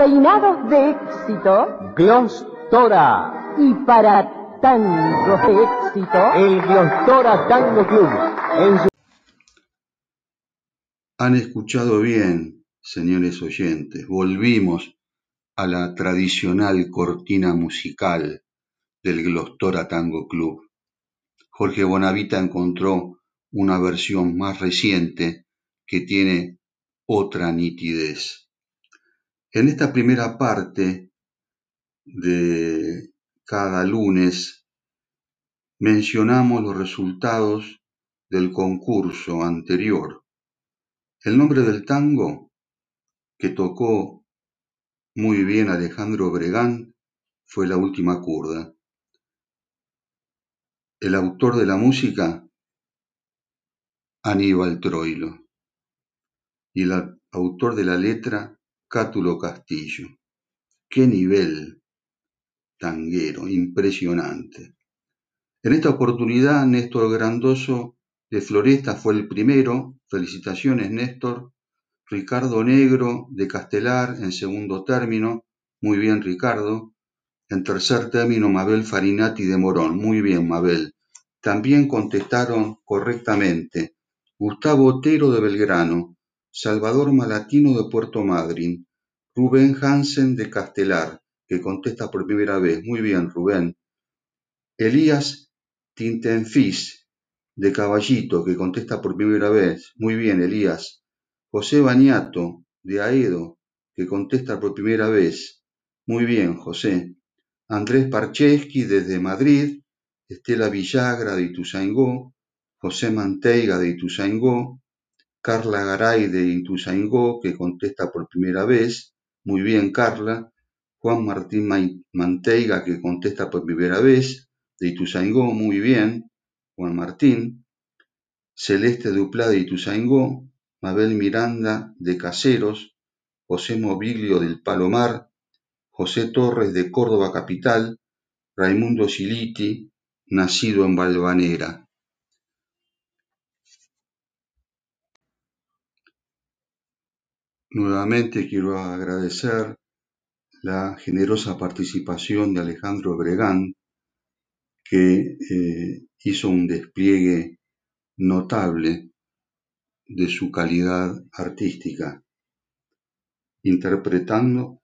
Peinados de éxito. Glostora. Y para tangos de éxito. El Glostora Tango Club. Han escuchado bien, señores oyentes. Volvimos a la tradicional cortina musical del Glostora Tango Club. Jorge Bonavita encontró una versión más reciente que tiene otra nitidez. En esta primera parte de cada lunes mencionamos los resultados del concurso anterior. El nombre del tango que tocó muy bien Alejandro Bregán fue La Última Curda. El autor de la música, Aníbal Troilo. Y el autor de la letra, Cátulo Castillo. Qué nivel tanguero, impresionante. En esta oportunidad, Néstor Grandoso de Floresta fue el primero. Felicitaciones, Néstor. Ricardo Negro de Castelar en segundo término. Muy bien, Ricardo. En tercer término, Mabel Farinati de Morón. Muy bien, Mabel. También contestaron correctamente Gustavo Otero de Belgrano, Salvador Malatino de Puerto Madryn, Rubén Hansen de Castelar, que contesta por primera vez. Muy bien, Rubén. Elías Tintenfis de Caballito, que contesta por primera vez. Muy bien, Elías. José Bañato de Aedo, que contesta por primera vez. Muy bien, José. Andrés Parcheski desde Madrid, Estela Villagra de Ituzaingó, José Manteiga de Ituzaingó, Carla Garay de Ituzaingó, que contesta por primera vez, muy bien Carla, Juan Martín Manteiga, que contesta por primera vez, de Ituzaingó, muy bien, Juan Martín, Celeste Duplá de Ituzaingó, Mabel Miranda de Caseros, José Mobilio del Palomar, José Torres de Córdoba Capital, Raimundo Siliti, nacido en Valvanera. Nuevamente quiero agradecer la generosa participación de Alejandro Bregán, que eh, hizo un despliegue notable de su calidad artística, interpretando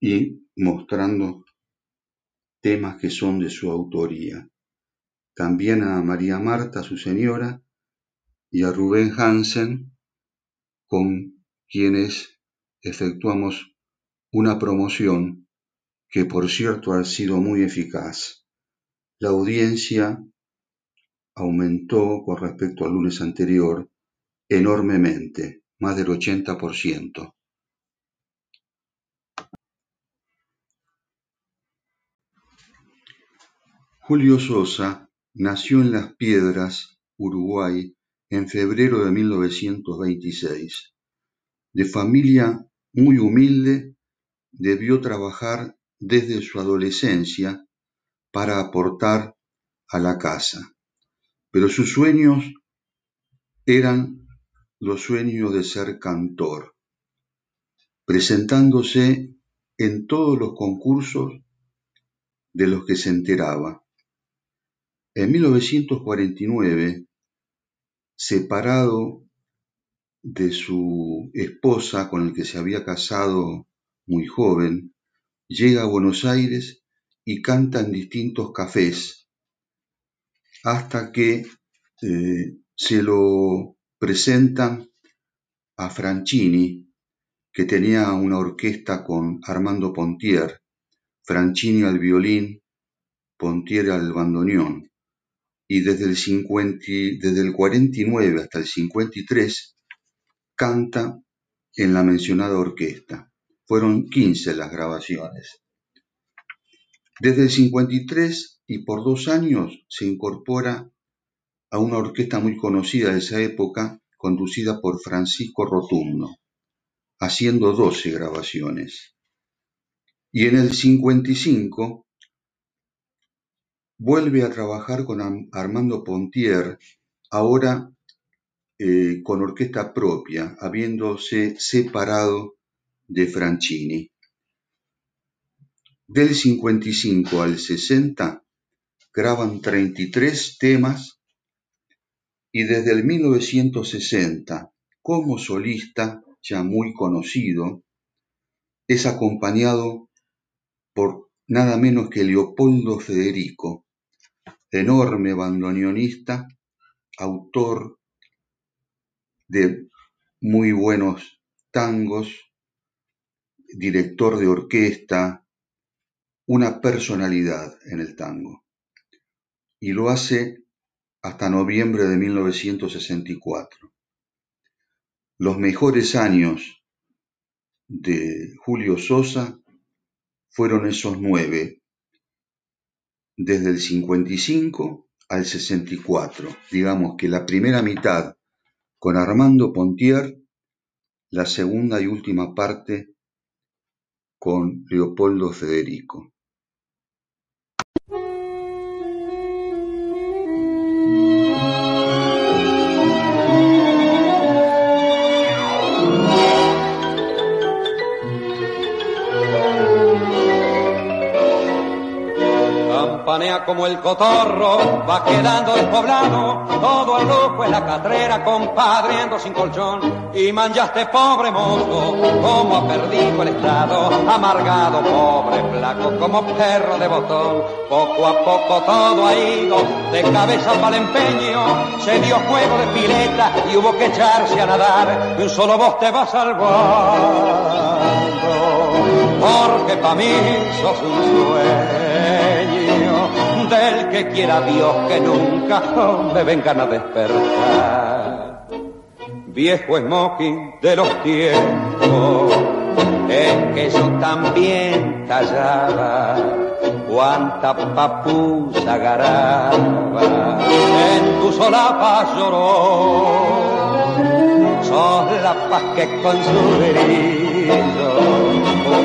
y mostrando temas que son de su autoría. También a María Marta, su señora, y a Rubén Hansen, con quienes efectuamos una promoción que por cierto ha sido muy eficaz. La audiencia aumentó con respecto al lunes anterior enormemente, más del 80%. Julio Sosa nació en Las Piedras, Uruguay, en febrero de 1926. De familia muy humilde, debió trabajar desde su adolescencia para aportar a la casa. Pero sus sueños eran los sueños de ser cantor, presentándose en todos los concursos de los que se enteraba. En 1949 separado de su esposa con el que se había casado muy joven, llega a Buenos Aires y canta en distintos cafés hasta que eh, se lo presentan a Franchini, que tenía una orquesta con Armando Pontier, Franchini al violín, Pontier al bandoneón y desde el, 50, desde el 49 hasta el 53 canta en la mencionada orquesta. Fueron 15 las grabaciones. Desde el 53 y por dos años se incorpora a una orquesta muy conocida de esa época, conducida por Francisco Rotundo, haciendo 12 grabaciones. Y en el 55 Vuelve a trabajar con Armando Pontier, ahora eh, con orquesta propia, habiéndose separado de Franchini. Del 55 al 60 graban 33 temas y desde el 1960 como solista ya muy conocido es acompañado por nada menos que Leopoldo Federico, enorme bandoneonista, autor de muy buenos tangos, director de orquesta, una personalidad en el tango. Y lo hace hasta noviembre de 1964. Los mejores años de Julio Sosa fueron esos nueve, desde el 55 al 64. Digamos que la primera mitad con Armando Pontier, la segunda y última parte con Leopoldo Federico. Como el cotorro, va quedando despoblado, todo el lujo en la catrera, compadre, ando sin colchón, y manchaste pobre mozo, como ha perdido el estado, amargado, pobre flaco, como perro de botón, poco a poco todo ha ido, de cabeza para el empeño, se dio juego de pileta y hubo que echarse a nadar, y un solo vos te va salvando, porque pa' mí sos un sueño del que quiera Dios que nunca me vengan a despertar. Viejo smoking de los tiempos en que yo también tallaba cuánta papusa garaba en tu solapa lloró sos la paz que con su brillo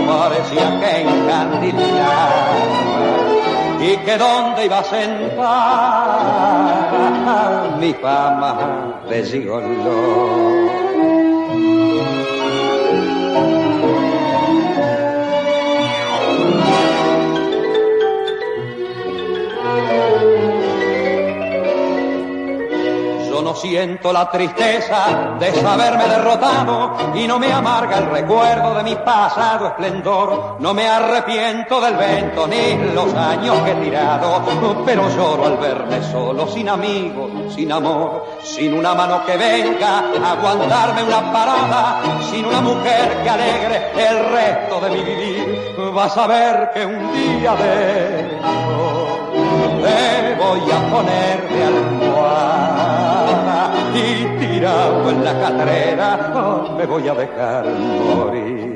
parecía que encandilaba y que dónde iba a sentar mi fama de gigoló. Siento la tristeza de saberme derrotado y no me amarga el recuerdo de mi pasado esplendor. No me arrepiento del vento ni los años que he tirado, pero lloro al verme solo, sin amigos, sin amor, sin una mano que venga a aguantarme una parada, sin una mujer que alegre el resto de mi vivir. Vas a ver que un día de te voy a poner de almohada. Y tirado en la catrera me voy a dejar morir.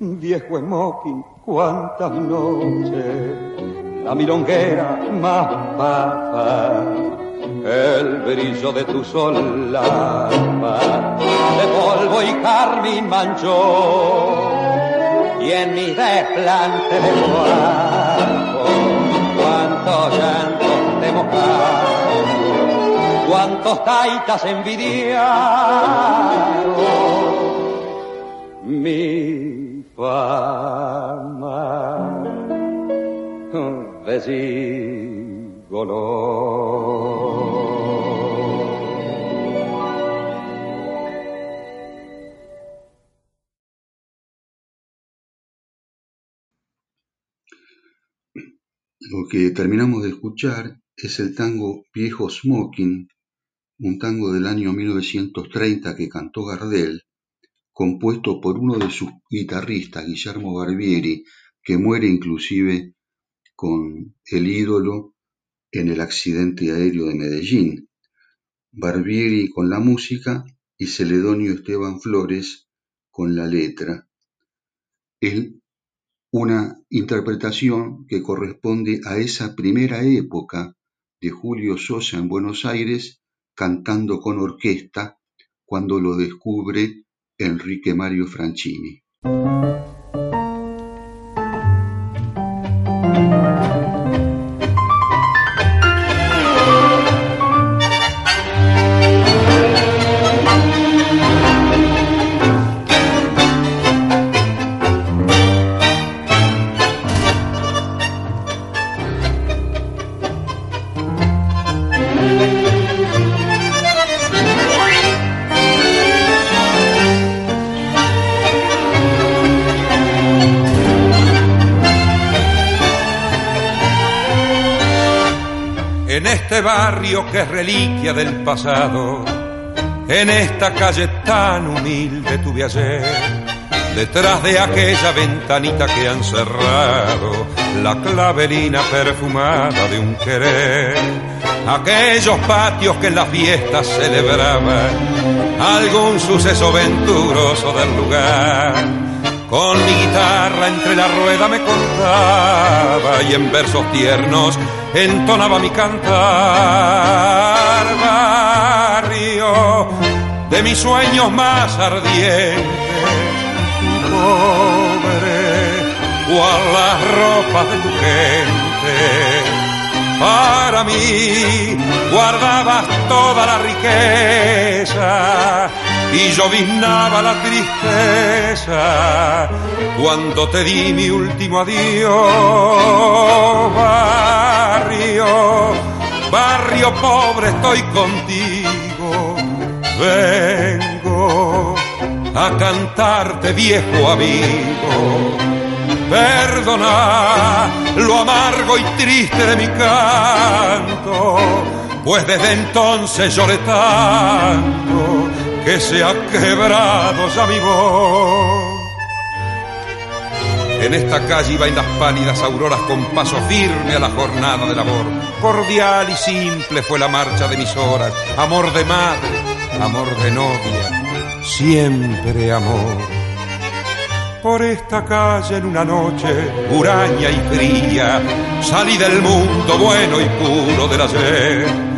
Viejo smoking, cuántas noches, la milonguera más papa, el brillo de tu solapa, de polvo y carmín manchó, y en mi desplante de cuerpo cuántos llantos de mojado, cuántos taitas envidiaron mi fama. De Lo que terminamos de escuchar es el tango Viejo Smoking, un tango del año 1930 que cantó Gardel, compuesto por uno de sus guitarristas, Guillermo Barbieri, que muere inclusive con el ídolo en el accidente aéreo de Medellín. Barbieri con la música y Celedonio Esteban Flores con la letra. Una interpretación que corresponde a esa primera época de Julio Sosa en Buenos Aires cantando con orquesta cuando lo descubre Enrique Mario Franchini. En este barrio que es reliquia del pasado, en esta calle tan humilde tuve ayer, detrás de aquella ventanita que han cerrado, la clavelina perfumada de un querer, aquellos patios que en las fiestas celebraban algún suceso venturoso del lugar con mi guitarra entre la rueda me contaba y en versos tiernos entonaba mi cantar. Barrio de mis sueños más ardientes, pobre, cual las ropas de tu gente para mí guardabas toda la riqueza y yo viznaba la tristeza cuando te di mi último adiós. Barrio, barrio pobre, estoy contigo. Vengo a cantarte, viejo amigo Perdona lo amargo y triste de mi canto, pues desde entonces lloré tanto que se ha quebrado ya mi voz. En esta calle iba en las pálidas auroras con paso firme a la jornada del amor. Cordial y simple fue la marcha de mis horas. Amor de madre, amor de novia, siempre amor por esta calle en una noche huraña y fría. Salí del mundo bueno y puro del ayer.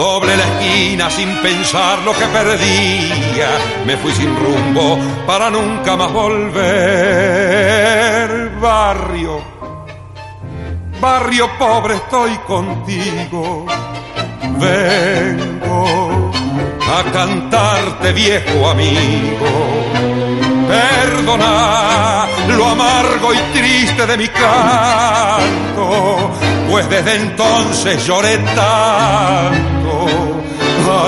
Doble la esquina sin pensar lo que perdía. Me fui sin rumbo para nunca más volver. Barrio, barrio pobre, estoy contigo. Vengo a cantarte, viejo amigo Perdona lo amargo y triste de mi canto, pues desde entonces lloré tanto,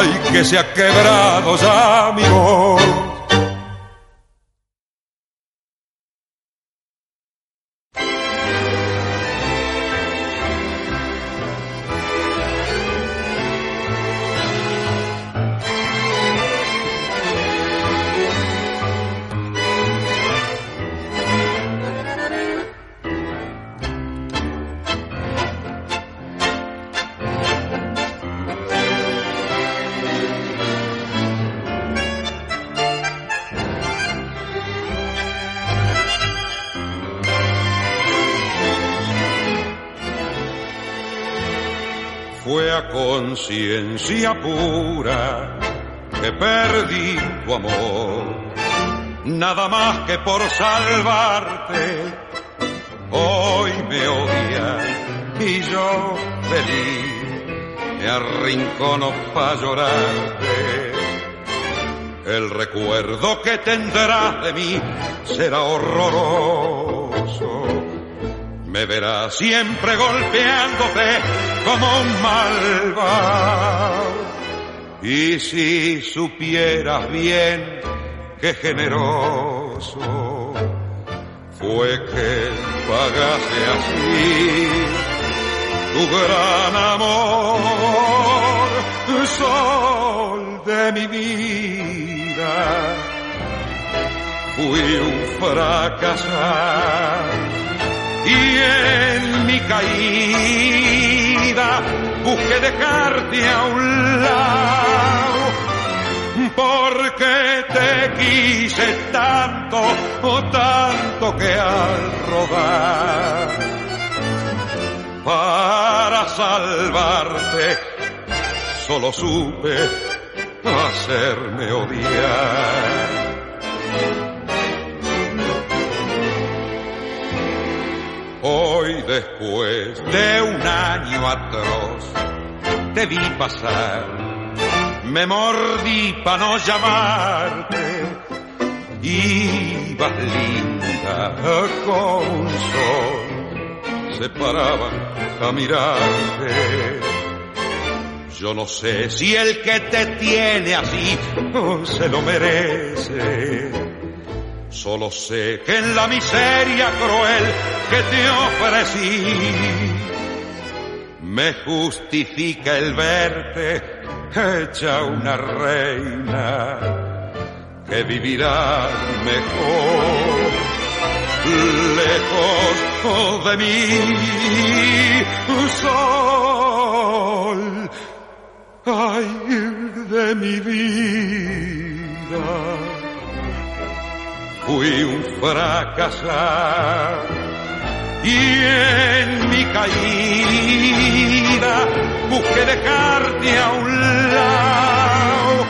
ay que se ha quebrado ya mi voz conciencia pura que perdí tu amor. Nada más que por salvarte, hoy me odia y yo feliz me arrincono para llorarte. El recuerdo que tendrás de mí será horroroso me verás siempre golpeándote como un malvado. Y si supieras bien qué generoso fue que pagase así tu gran amor, sol de mi vida. Fui un fracasado y en mi caída busqué dejarte a un lado porque te quise tanto o tanto que al rodar para salvarte solo supe hacerme odiar Hoy después de un año atroz te vi pasar, me mordí para no llamarte, ibas linda como un sol, se paraban a mirarte. Yo no sé si el que te tiene así se lo merece Solo sé que en la miseria cruel que te ofrecí, me justifica el verte hecha una reina que vivirá mejor lejos de mí. Sol ay de mi vida fui un fracasado y en mi caída busqué dejarte a un lado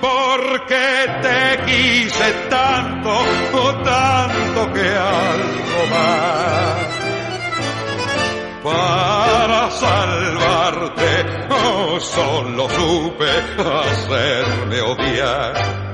porque te quise tanto, o tanto que algo más. Para salvarte, oh, solo supe hacerme odiar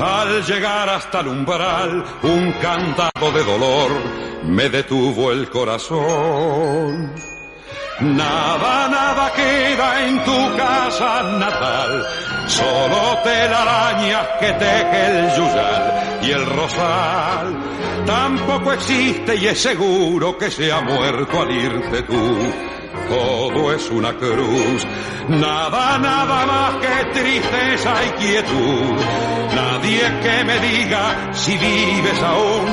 al llegar hasta el umbral, un cantado de dolor me detuvo el corazón. Nada, nada queda en tu casa natal, solo telarañas que teje el yuyal y el rosal. Tampoco existe y es seguro que se ha muerto al irte tú todo es una cruz. Nada, nada más que tristeza y quietud. Nadie que me diga si vives aún,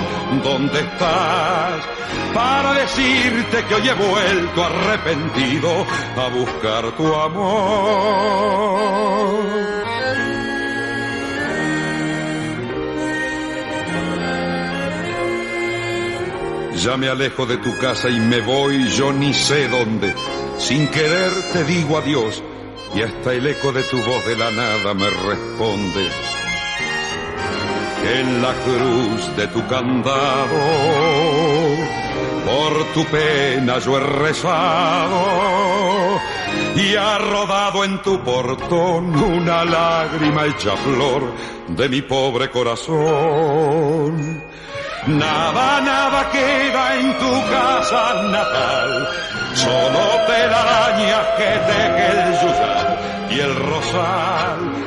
dónde estás. Para decirte que hoy he vuelto arrepentido a buscar tu amor. Ya me alejo de tu casa y me voy yo ni sé dónde. Sin querer te digo adiós y hasta el eco de tu voz de la nada me responde. En la cruz de tu candado, por tu pena yo he rezado y ha rodado en tu portón una lágrima hecha flor de mi pobre corazón Nada, nada queda en tu casa natal, solo telarañas que teje el yuyal y el rosal.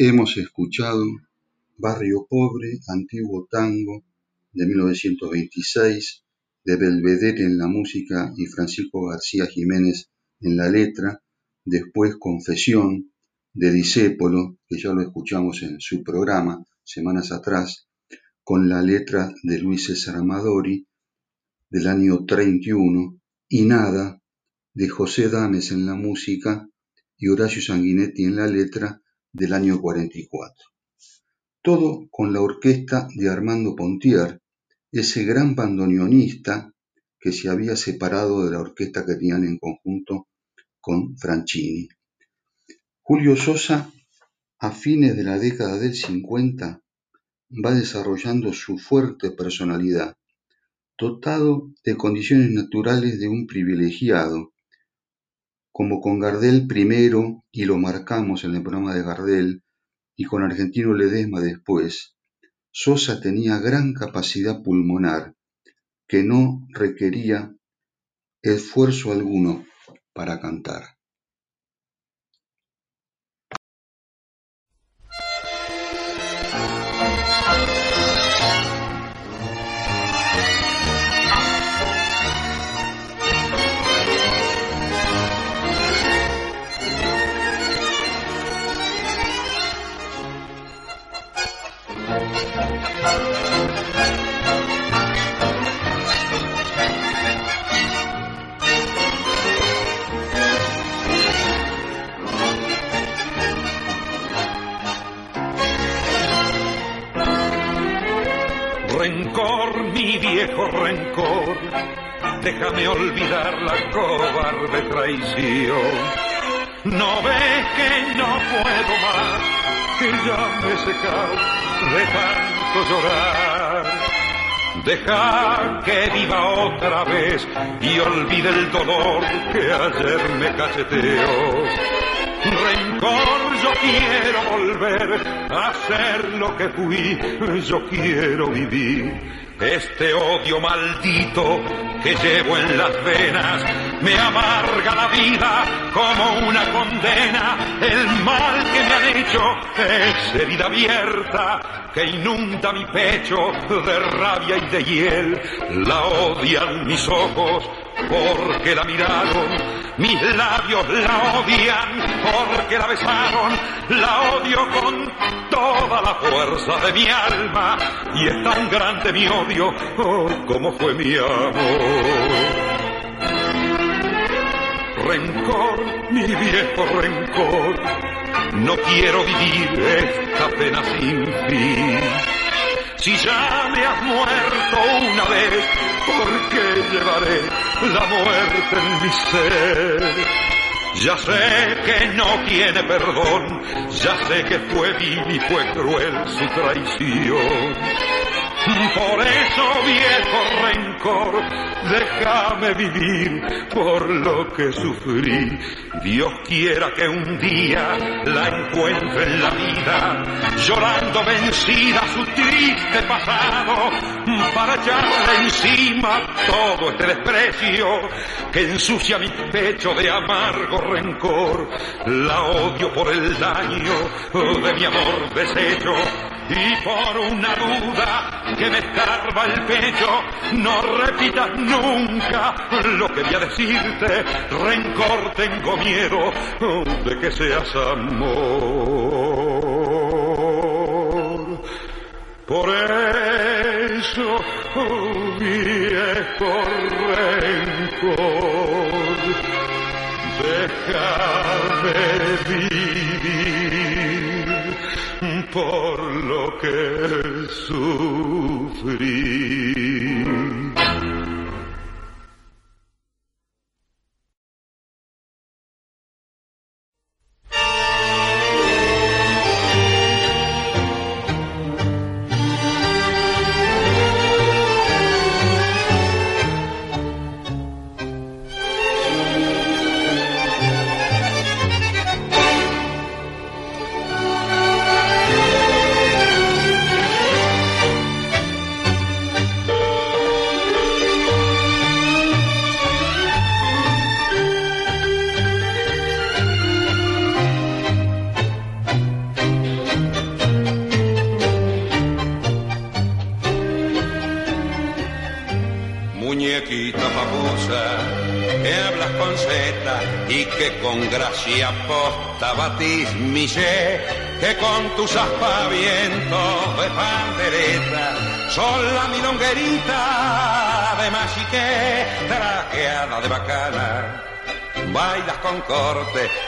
Hemos escuchado Barrio Pobre, Antiguo Tango de 1926, de Belvedere en la música y Francisco García Jiménez en la letra, después Confesión de Disépolo, que ya lo escuchamos en su programa semanas atrás, con la letra de Luis César Amadori del año 31 y Nada de José Dames en la música y Horacio Sanguinetti en la letra del año 44. Todo con la orquesta de Armando Pontier, ese gran bandoneonista que se había separado de la orquesta que tenían en conjunto con Franchini. Julio Sosa, a fines de la década del 50, va desarrollando su fuerte personalidad, dotado de condiciones naturales de un privilegiado, como con Gardel primero, y lo marcamos en el programa de Gardel, y con Argentino Ledesma después, Sosa tenía gran capacidad pulmonar, que no requería esfuerzo alguno para cantar. Déjame olvidar la cobarde traición. No ves que no puedo más, que ya me he secado de tanto llorar. Deja que viva otra vez y olvide el dolor que ayer me cacheteó. Rencor, yo quiero volver a ser lo que fui, yo quiero vivir. Este odio maldito que llevo en las venas me amarga la vida como una condena. El mal que me han hecho es herida abierta que inunda mi pecho de rabia y de hiel. La odian mis ojos porque la miraron, mis labios la odian porque la besaron, la odio con toda la fuerza de mi alma y es tan grande mi odio oh, como fue mi amor rencor, mi viejo rencor. No quiero vivir esta pena sin fin. Si ya me has muerto una vez, ¿por qué llevaré la muerte en mi ser? Ya sé que no tiene perdón, ya sé que fue vil y fue cruel su traición. Por eso, viejo rencor, déjame vivir por lo que sufrí. Dios quiera que un día la encuentre en la vida, llorando vencida su triste pasado, para echarle encima todo este desprecio que ensucia mi pecho de amargo rencor. La odio por el daño de mi amor deshecho y por una duda que me escarba el pecho, no repitas nunca lo que voy a decirte, rencor tengo miedo de que seas amor. Por eso, oh, viejo rencor, déjame vivir por lo que sufrí.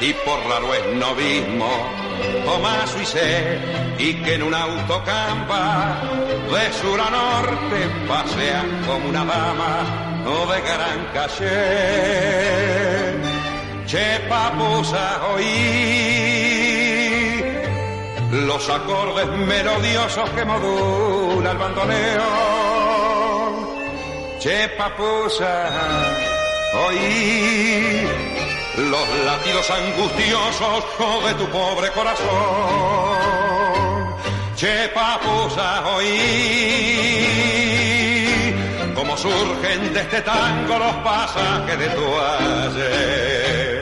Y por raro es novismo, Tomás sé, y que en un autocampa de sur a norte pasean como una dama o de gran calle. Che papusa oí los acordes melodiosos que modula el bandoneón. Che papusa oí los latidos angustiosos de tu pobre corazón. Che papusa oí como surgen de este tango los pasajes de tu ayer.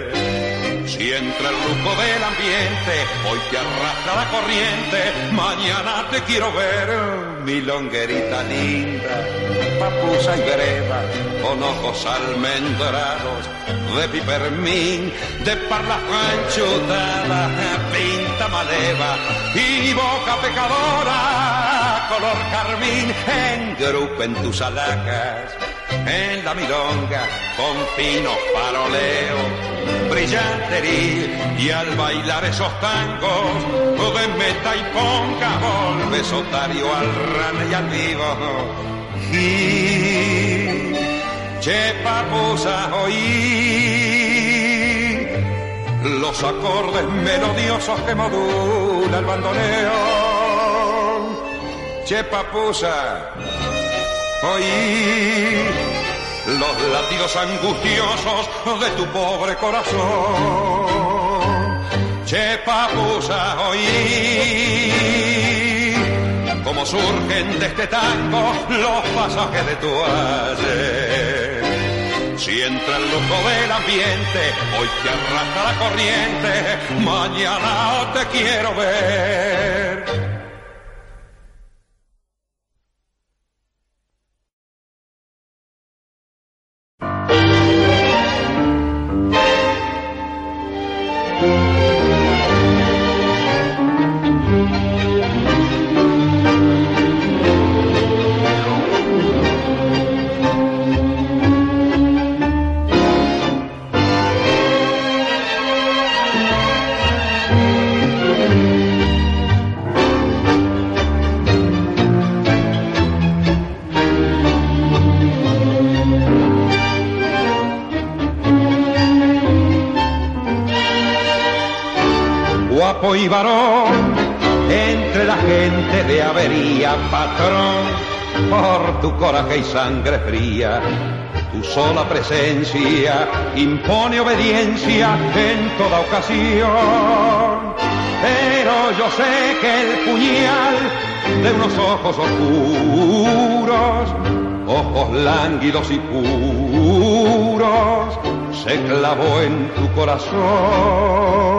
Si entra el lujo del ambiente, hoy te arrastra la corriente, mañana te quiero ver, mi longuerita linda, papusa y vereda, con ojos almendrados, de pipermín, de parla anchutada, pinta maleva, y boca pecadora, color carmín, engrupen tus alacas, en la milonga, con fino paroleo, brillantería y al bailar esos tangos de meta y ponga volves otario al rana y al vivo fingir. Che papusa oí los acordes melodiosos que modula el bandoneón. Che papusa oí los latidos angustiosos de tu pobre corazón. Che papusa oí como surgen de este tango los pasajes de tu ayer. Si entra el lujo del ambiente, hoy te arrastra la corriente, mañana te quiero ver. Tu coraje y sangre fría. Tu sola presencia impone obediencia en toda ocasión. Pero yo sé que el puñal de unos ojos oscuros, ojos lánguidos y puros, se clavó en tu corazón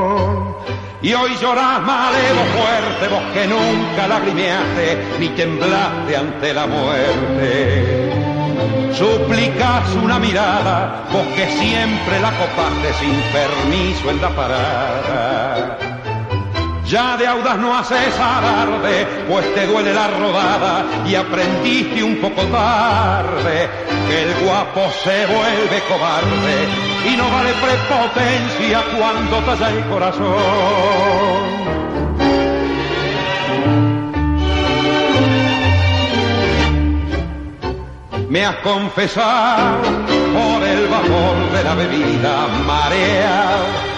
y hoy llorás malero fuerte, vos que nunca lagrimeaste ni temblaste ante la muerte. Suplicas una mirada, vos que siempre la copaste sin permiso en la parada. Ya de audaz no haces alarde, pues te duele la rodada y aprendiste un poco tarde que el guapo se vuelve cobarde y no vale prepotencia cuando talla el corazón. Me has confesado por el vapor de la bebida, marea,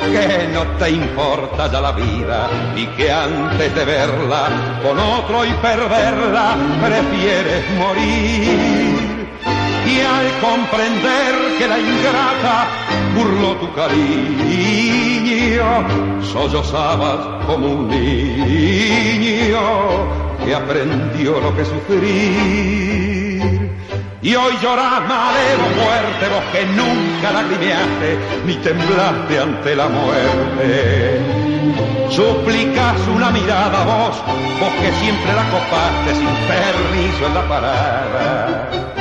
que no te importa ya la vida y que antes de verla con otro y perderla prefieres morir y al comprender que la ingrata burló tu cariño, sollozabas como un niño que aprendió lo que sufrir. Y hoy lloras madero muerte, vos que nunca lagrimeaste ni temblaste ante la muerte. Suplicas una mirada vos, vos que siempre la copaste sin permiso en la parada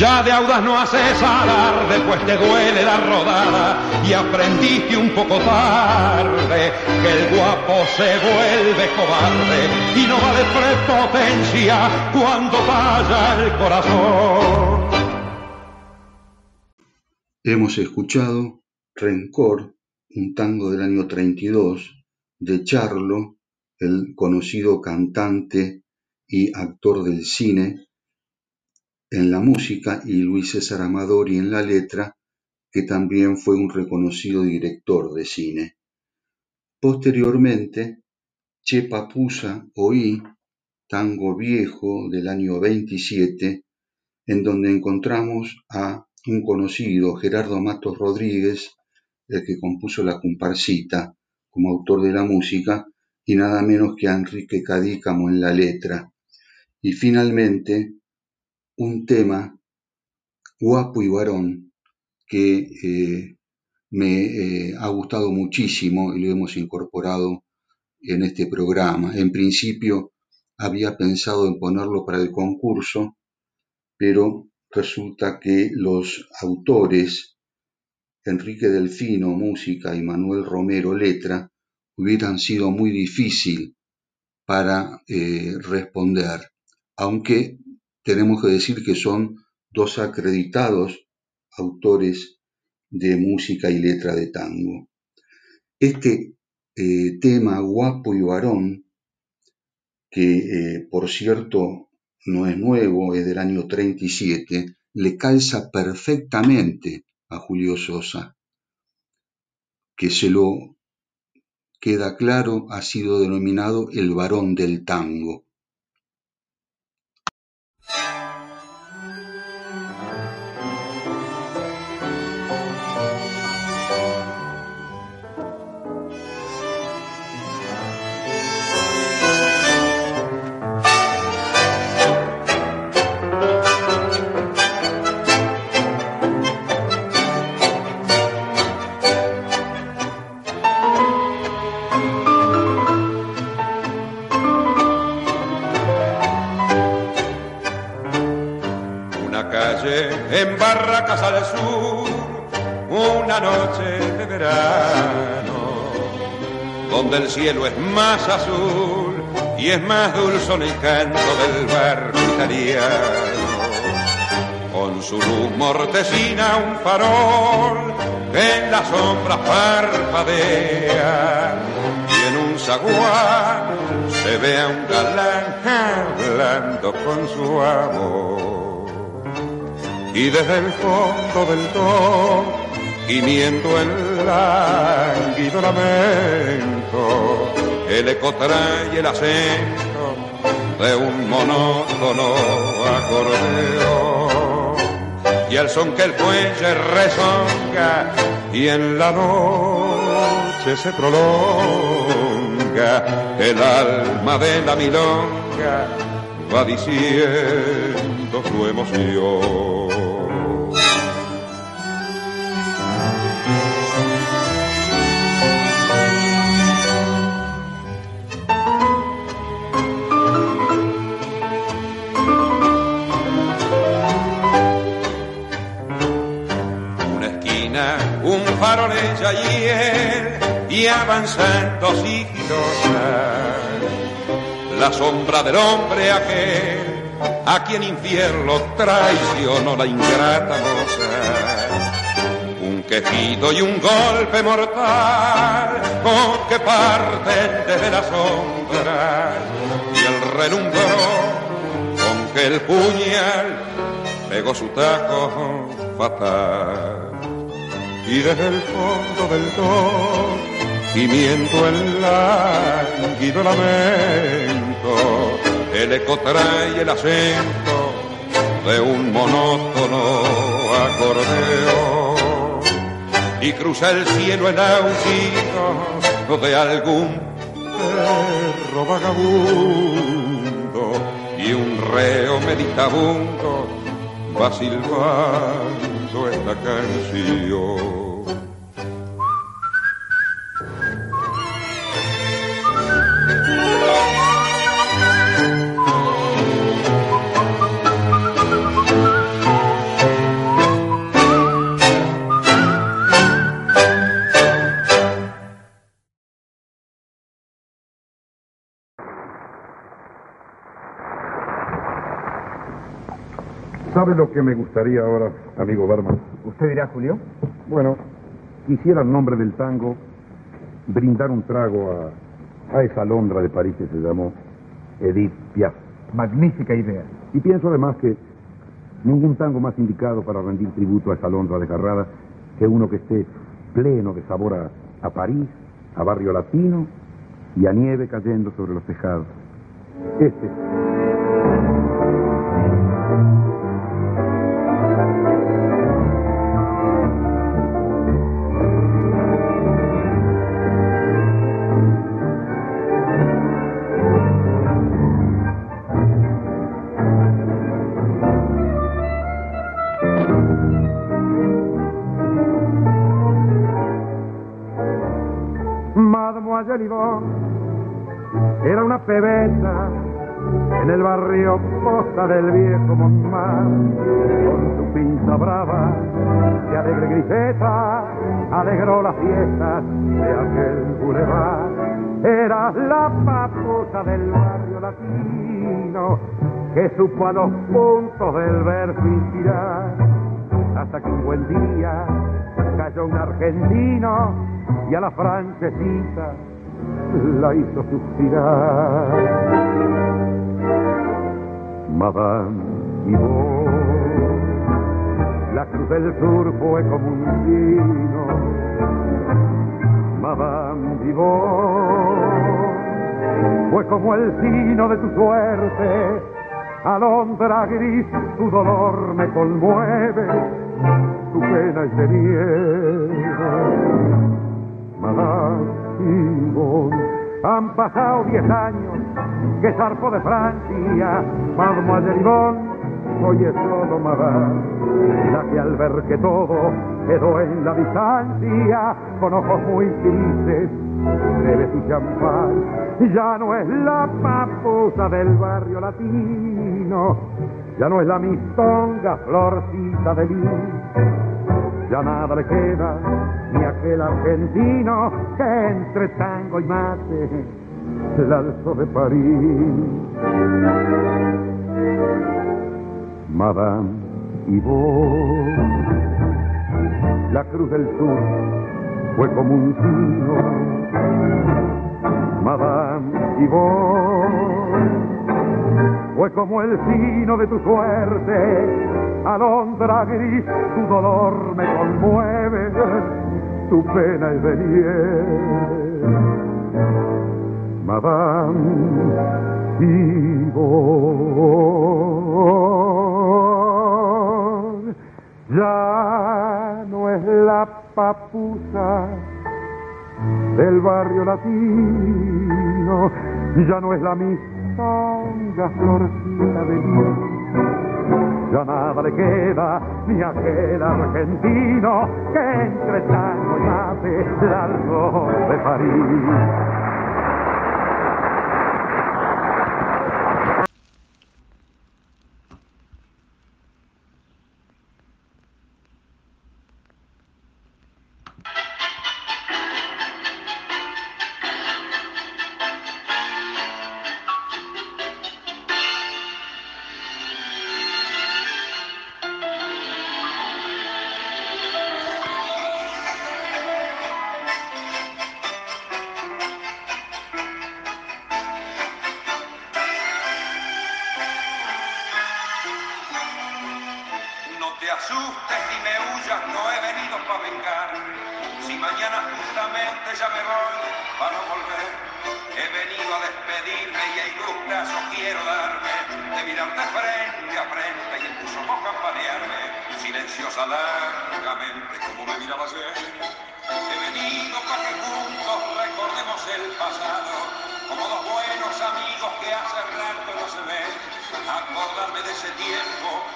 ya de audaz no haces alarde, pues te duele la rodada y aprendiste un poco tarde que el guapo se vuelve cobarde y no vale prepotencia cuando vaya el corazón. Hemos escuchado Rencor, un tango del año 32 de Charlo, el conocido cantante y actor del cine en la música y Luis César Amadori en la letra, que también fue un reconocido director de cine. Posteriormente, Che Papusa Oí, tango viejo del año 27, en donde encontramos a un conocido, Gerardo Matos Rodríguez, el que compuso la comparsita como autor de la música, y nada menos que a Enrique Cadícamo en la letra. Y finalmente, un tema guapo y varón que eh, me eh, ha gustado muchísimo y lo hemos incorporado en este programa. En principio había pensado en ponerlo para el concurso, pero resulta que los autores, Enrique Delfino, música, y Manuel Romero, letra, hubieran sido muy difícil para eh, responder, aunque tenemos que decir que son dos acreditados autores de música y letra de tango. Este eh, tema guapo y varón, que eh, por cierto no es nuevo, es del año 37, le calza perfectamente a Julio Sosa, que se lo queda claro, ha sido denominado el varón del tango. En Barracas al sur, una noche de verano, donde el cielo es más azul y es más dulce el canto del barrio italiano. Con su luz mortecina un farol en las sombras parpadea y en un zaguán se ve a un galán hablando con su amor y desde el fondo del do, gimiendo el lánguido lamento, el eco trae el acento de un monótono acordeón. Y el son que el cuello rezonga y en la noche se prolonga, el alma de la milonga va diciendo su emoción. farolilla y él, y avanzando sigilosa, la sombra del hombre aquel, a quien infierno traicionó la ingrata moza. Un quejido y un golpe mortal, con que parten desde la sombra, y el relumbró con que el puñal pegó su taco fatal y desde el fondo del do gimiendo el lánguido lamento el eco trae el acento de un monótono acordeón y cruza el cielo el aullido de algún perro vagabundo y un reo meditabundo va silbando esta canción. ¿Sabe lo que me gustaría ahora, amigo Berman? ¿Usted dirá, Julio? Bueno, quisiera en nombre del tango brindar un trago a, a esa Londra de París que se llamó Edith Piaf. Magnífica idea. Y pienso además que ningún tango más indicado para rendir tributo a esa Londra desgarrada que uno que esté pleno de sabor a, a París, a barrio latino y a nieve cayendo sobre los tejados. Este. Era una pebeta en el barrio Posta del viejo Montmar, con su pinza brava de alegre griseta, alegró las fiestas de aquel bulevar. Era la papusa del barrio latino que supo a los puntos del verso inspirar, hasta que un buen día cayó un argentino y a la francesita la hizo suspirar. Madame y la cruz del sur fue como un vino. Madame Vivó fue como el sino de tu suerte alondra gris, tu dolor me conmueve, tu pena es de nieve. Madame han pasado diez años que zarpo de Francia, Mademoiselle Yvonne hoy es todo más la que al ver que todo quedó en la distancia, con ojos muy tristes, breve su champán, ya no es la papusa del barrio latino, ya no es la mistonga florcita de luz, ya nada le queda, ni aquel argentino que entre tango y mate se lanzó de París. Madame y vos. La cruz del sur fue como un tiro, Madame y vos. Fue como el sino de tu suerte, alondra gris, tu dolor me conmueve, tu pena es de nieve. Madame y vos ya no es la papusa del barrio latino, ya no es la misonga florcita de mí. Ya nada le queda ni a aquel argentino que entre tanto y mate al de París.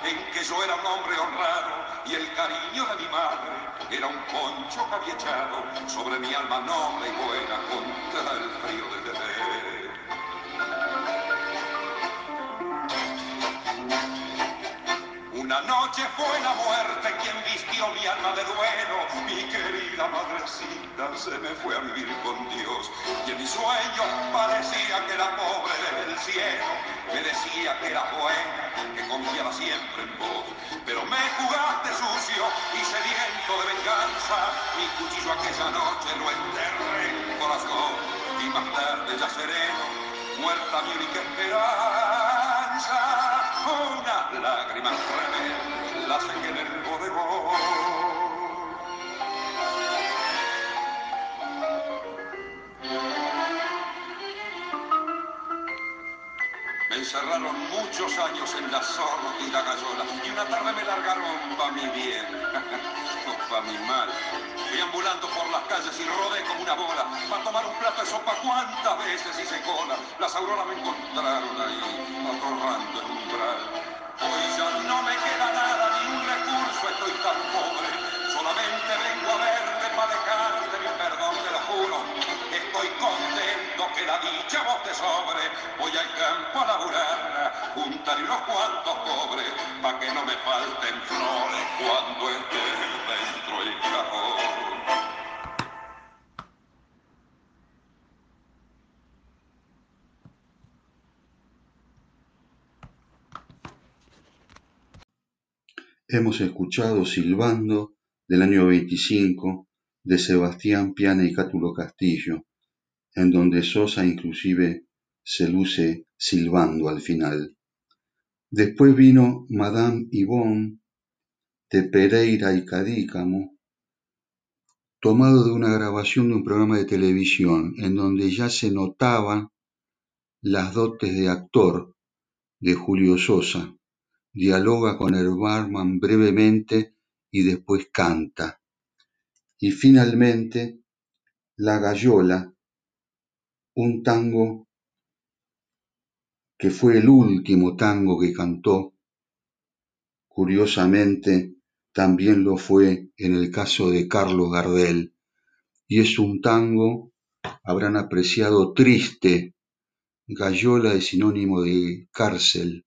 en que yo era un hombre honrado y el cariño de mi madre era un concho que había echado sobre mi alma noble y buena contra el frío del deber. noche fue la muerte quien vistió mi alma de duelo. Mi querida madrecita se me fue a vivir con Dios. Y en mi sueño parecía que era pobre desde el cielo. Me decía que era buena, que confiaba siempre en vos. Pero me jugaste sucio y sediento de venganza. Mi cuchillo aquella noche lo enterré en el corazón. Y más tarde ya sereno, muerta mi única esperanza. Una lágrima rebelde las en el bodegón. encerraron muchos años en la sórdida gallola y una tarde me largaron pa' mi bien, o pa' mi mal. Fui ambulando por las calles y rodé como una bola pa' tomar un plato de sopa cuántas veces hice cola. Las auroras me encontraron ahí, atorrando el umbral. Hoy ya no me queda nada suelto y tan pobre. Solamente vengo a verte para dejarte mi perdón, te lo juro. Estoy contento que la dicha vos te sobre. Voy al campo a laburar, juntaré unos cuantos pobres, para que no me falten flores cuando esté dentro el cajón. Hemos escuchado Silbando del año 25 de Sebastián Piana y Cátulo Castillo, en donde Sosa inclusive se luce silbando al final. Después vino Madame Yvonne de Pereira y Cadícamo, tomado de una grabación de un programa de televisión, en donde ya se notaban las dotes de actor de Julio Sosa. Dialoga con el barman brevemente y después canta. Y finalmente, La Gallola, un tango que fue el último tango que cantó. Curiosamente, también lo fue en el caso de Carlos Gardel, y es un tango, habrán apreciado, triste. Gallola es sinónimo de cárcel,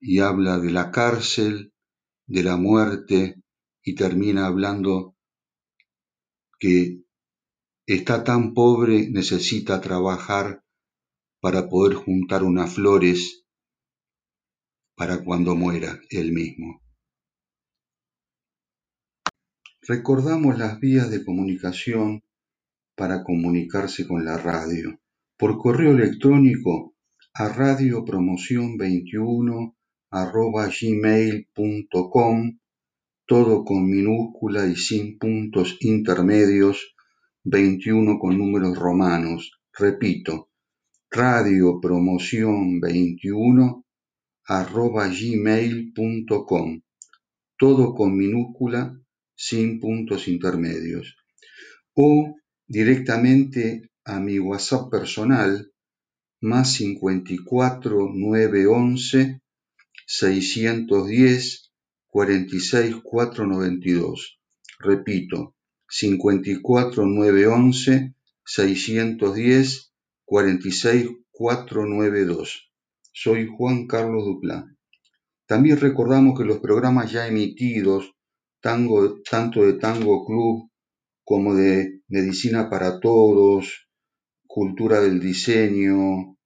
y habla de la cárcel, de la muerte, y termina hablando que está tan pobre, necesita trabajar para poder juntar unas flores para cuando muera él mismo. Recordamos las vías de comunicación para comunicarse con la radio. Por correo electrónico a radiopromoción21 arroba gmail.com, todo con minúscula y sin puntos intermedios, 21 con números romanos. Repito, Radio Promoción 21 arroba gmail.com, todo con minúscula, sin puntos intermedios. O directamente a mi WhatsApp personal, más 54 911 610 46 492. Repito, 54 911 610 46492. Soy Juan Carlos Duplá. También recordamos que los programas ya emitidos, tango, tanto de Tango Club como de Medicina para Todos, Cultura del Diseño,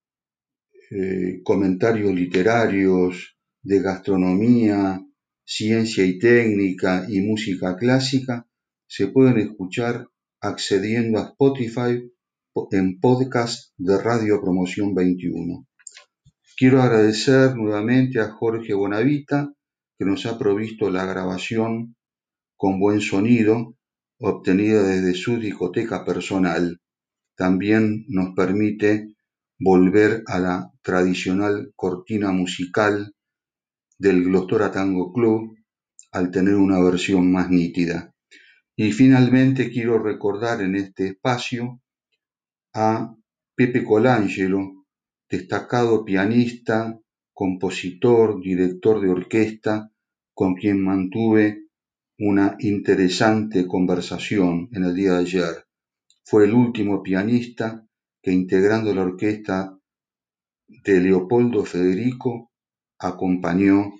eh, comentarios literarios, de gastronomía, ciencia y técnica y música clásica, se pueden escuchar accediendo a Spotify en podcast de Radio Promoción 21. Quiero agradecer nuevamente a Jorge Bonavita que nos ha provisto la grabación con buen sonido obtenida desde su discoteca personal. También nos permite volver a la tradicional cortina musical del Glostora Tango Club al tener una versión más nítida. Y finalmente quiero recordar en este espacio a Pepe Colangelo, destacado pianista, compositor, director de orquesta, con quien mantuve una interesante conversación en el día de ayer. Fue el último pianista que integrando la orquesta de Leopoldo Federico acompañó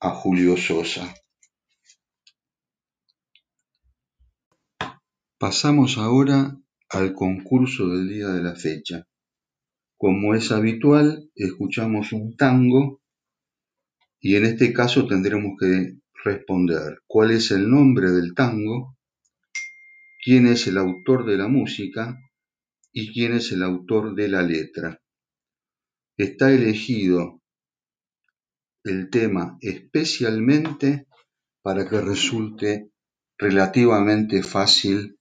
a Julio Sosa. Pasamos ahora al concurso del día de la fecha. Como es habitual, escuchamos un tango y en este caso tendremos que responder cuál es el nombre del tango, quién es el autor de la música y quién es el autor de la letra. Está elegido el tema especialmente para que resulte relativamente fácil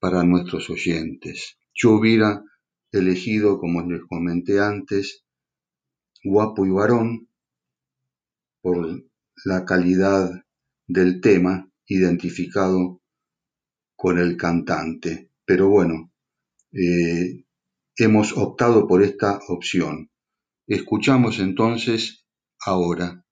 para nuestros oyentes. Yo hubiera elegido, como les comenté antes, guapo y varón por la calidad del tema identificado con el cantante. Pero bueno, eh, hemos optado por esta opción. Escuchamos entonces ahora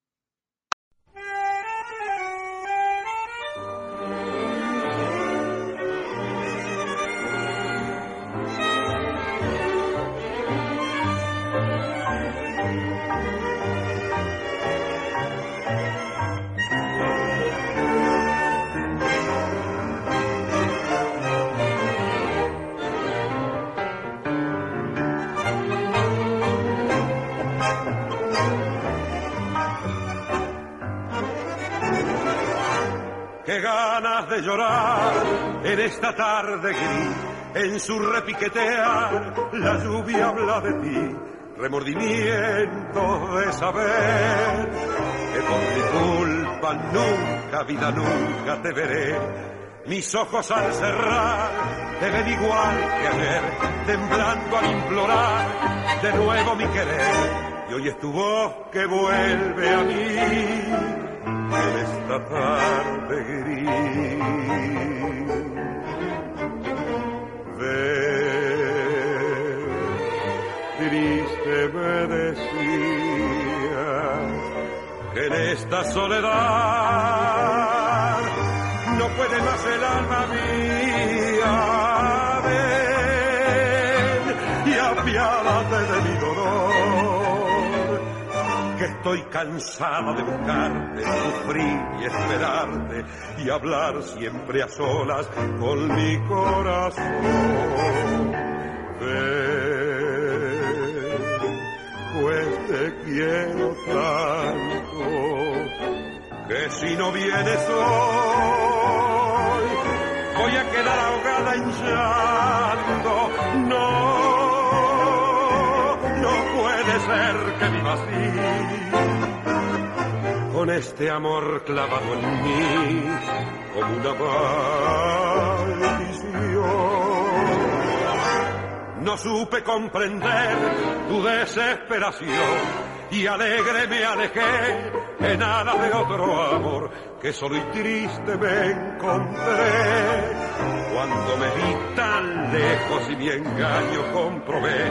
repiquetear, la lluvia habla de ti, remordimiento de saber que por mi culpa nunca, vida nunca te veré. Mis ojos al cerrar te ven igual que ayer, temblando al implorar de nuevo mi querer. Y hoy es tu voz que vuelve a mí en esta tarde gris. Me decía que en esta soledad no puede más el alma mía. Y apiádate de mi dolor, que estoy cansada de buscarte, sufrir y esperarte y hablar siempre a solas con mi corazón. Quiero tanto que si no vienes hoy voy a quedar ahogada en llanto. No, no puede ser que viva así con este amor clavado en mí como una maldición no supe comprender tu desesperación y alegre me alejé en alas de otro amor que solo y triste me encontré cuando me vi tan lejos y mi engaño comprobé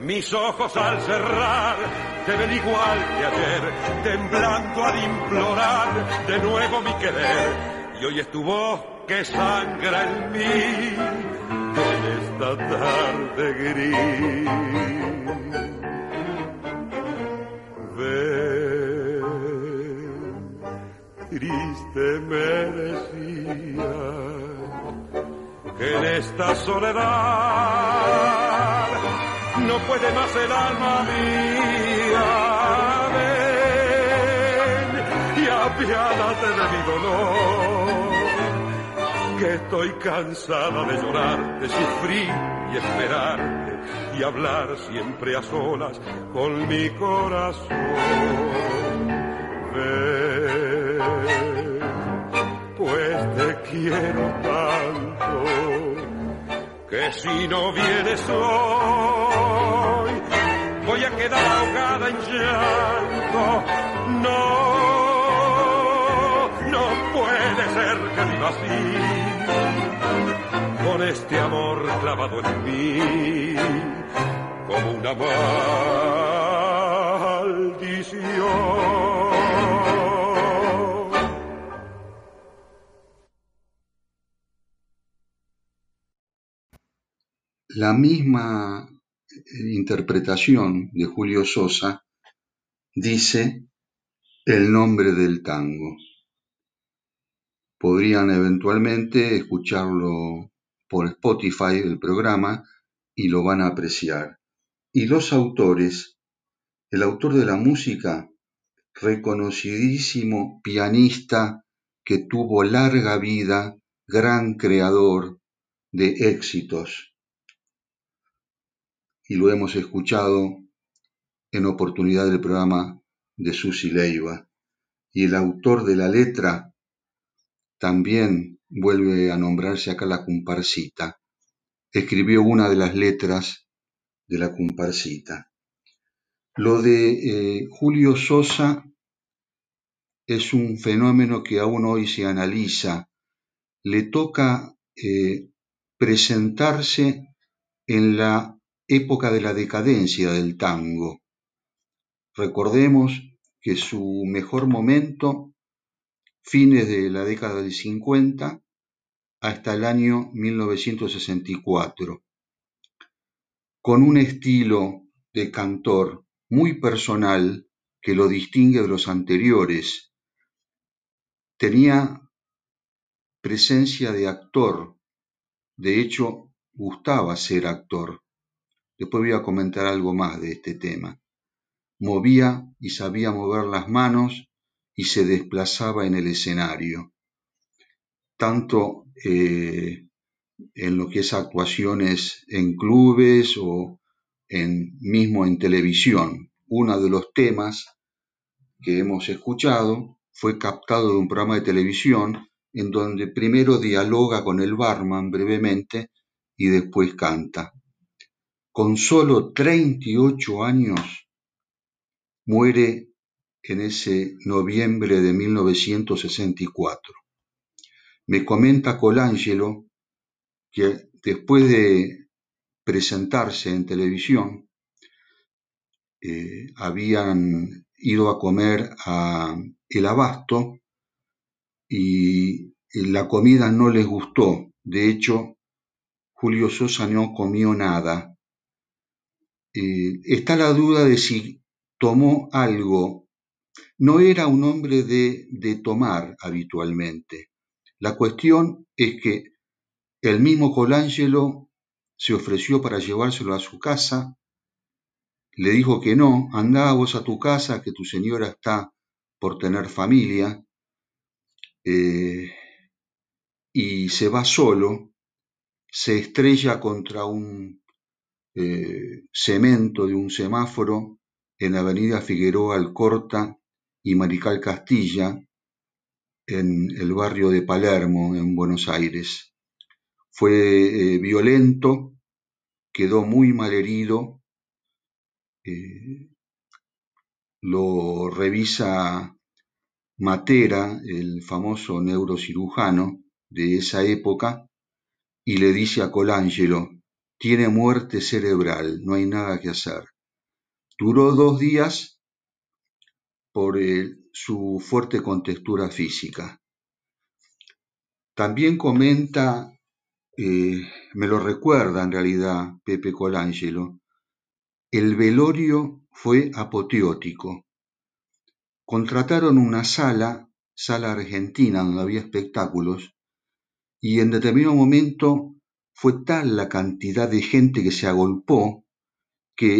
mis ojos al cerrar te ven igual que ayer temblando al implorar de nuevo mi querer y hoy es tu voz que sangra en mí en esta tarde gris. Triste merecía que en esta soledad no puede más el alma mía. Ven y apiádate de mi dolor que estoy cansada de llorar, de sufrir y esperarte y hablar siempre a solas con mi corazón. Ven, pues te quiero tanto que si no vienes hoy voy a quedar ahogada en llanto. No puede ser que viva así, con este amor clavado en mí, como una maldición. La misma interpretación de Julio Sosa dice el nombre del tango podrían eventualmente escucharlo por Spotify el programa y lo van a apreciar. Y los autores, el autor de la música, reconocidísimo pianista que tuvo larga vida, gran creador de éxitos. Y lo hemos escuchado en oportunidad del programa de Susi Leiva. Y el autor de la letra, también vuelve a nombrarse acá la comparsita. Escribió una de las letras de la comparsita. Lo de eh, Julio Sosa es un fenómeno que aún hoy se analiza. Le toca eh, presentarse en la época de la decadencia del tango. Recordemos que su mejor momento fines de la década del 50 hasta el año 1964, con un estilo de cantor muy personal que lo distingue de los anteriores. Tenía presencia de actor, de hecho gustaba ser actor. Después voy a comentar algo más de este tema. Movía y sabía mover las manos y se desplazaba en el escenario, tanto eh, en lo que es actuaciones en clubes o, en, mismo en televisión. Uno de los temas que hemos escuchado fue captado de un programa de televisión en donde primero dialoga con el barman brevemente y después canta. Con solo 38 años muere en ese noviembre de 1964. Me comenta Colangelo que después de presentarse en televisión, eh, habían ido a comer a El Abasto y la comida no les gustó. De hecho, Julio Sosa no comió nada. Eh, está la duda de si tomó algo. No era un hombre de, de tomar habitualmente. La cuestión es que el mismo Colangelo se ofreció para llevárselo a su casa, le dijo que no, andá vos a tu casa, que tu señora está por tener familia, eh, y se va solo, se estrella contra un eh, cemento de un semáforo en la avenida Figueroa Alcorta y Marical Castilla, en el barrio de Palermo, en Buenos Aires. Fue eh, violento, quedó muy mal herido, eh, lo revisa Matera, el famoso neurocirujano de esa época, y le dice a Colangelo, tiene muerte cerebral, no hay nada que hacer. Duró dos días por su fuerte contextura física. También comenta, eh, me lo recuerda en realidad Pepe Colangelo, el velorio fue apoteótico. Contrataron una sala, sala argentina, donde había espectáculos, y en determinado momento fue tal la cantidad de gente que se agolpó que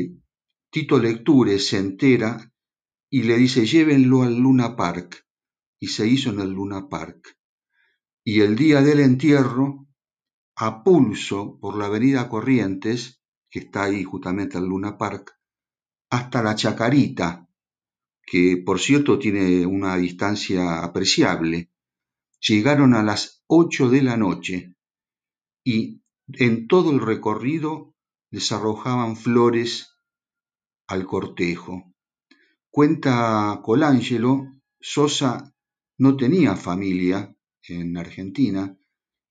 eh, Tito Lecture se entera y le dice llévenlo al Luna Park y se hizo en el Luna Park. Y el día del entierro, a pulso por la avenida Corrientes, que está ahí justamente al Luna Park, hasta la Chacarita, que por cierto tiene una distancia apreciable, llegaron a las ocho de la noche y en todo el recorrido les arrojaban flores al cortejo. Cuenta Colangelo, Sosa no tenía familia en Argentina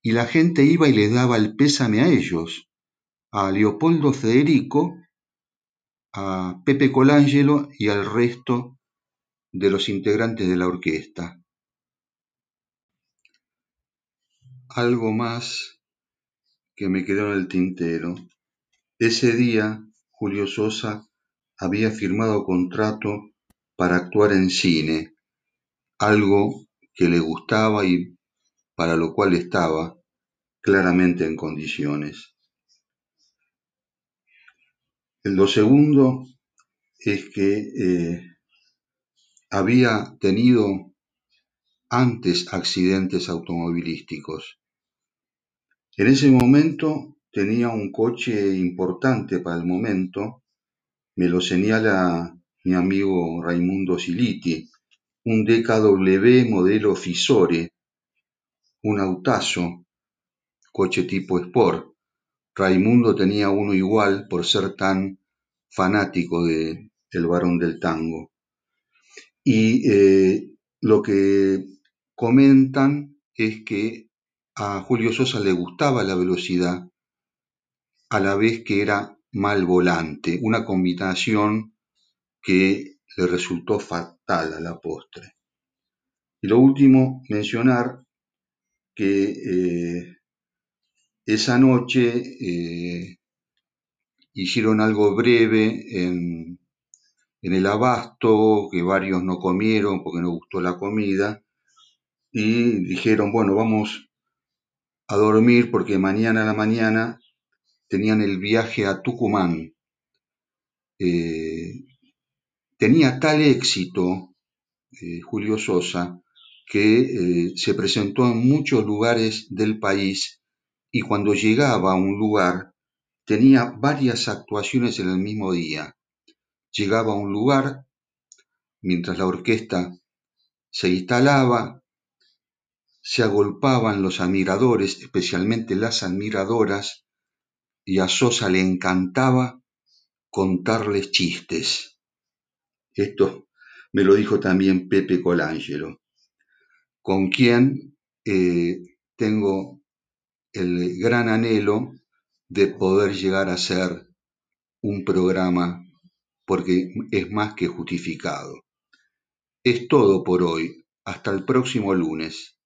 y la gente iba y les daba el pésame a ellos, a Leopoldo Federico, a Pepe Colangelo y al resto de los integrantes de la orquesta. Algo más que me quedó en el tintero. Ese día Julio Sosa había firmado contrato para actuar en cine, algo que le gustaba y para lo cual estaba claramente en condiciones. Lo segundo es que eh, había tenido antes accidentes automovilísticos. En ese momento tenía un coche importante para el momento, me lo señala mi amigo Raimundo Siliti, un DKW modelo Fisore, un autazo, coche tipo Sport. Raimundo tenía uno igual por ser tan fanático de El del tango. Y eh, lo que comentan es que a Julio Sosa le gustaba la velocidad a la vez que era mal volante, una combinación que le resultó fatal a la postre. Y lo último, mencionar que eh, esa noche eh, hicieron algo breve en, en el abasto, que varios no comieron porque no gustó la comida, y dijeron, bueno, vamos a dormir porque mañana a la mañana tenían el viaje a Tucumán. Eh, tenía tal éxito eh, Julio Sosa que eh, se presentó en muchos lugares del país y cuando llegaba a un lugar tenía varias actuaciones en el mismo día. Llegaba a un lugar, mientras la orquesta se instalaba, se agolpaban los admiradores, especialmente las admiradoras, y a Sosa le encantaba contarles chistes. Esto me lo dijo también Pepe Colangelo, con quien eh, tengo el gran anhelo de poder llegar a ser un programa porque es más que justificado. Es todo por hoy. Hasta el próximo lunes.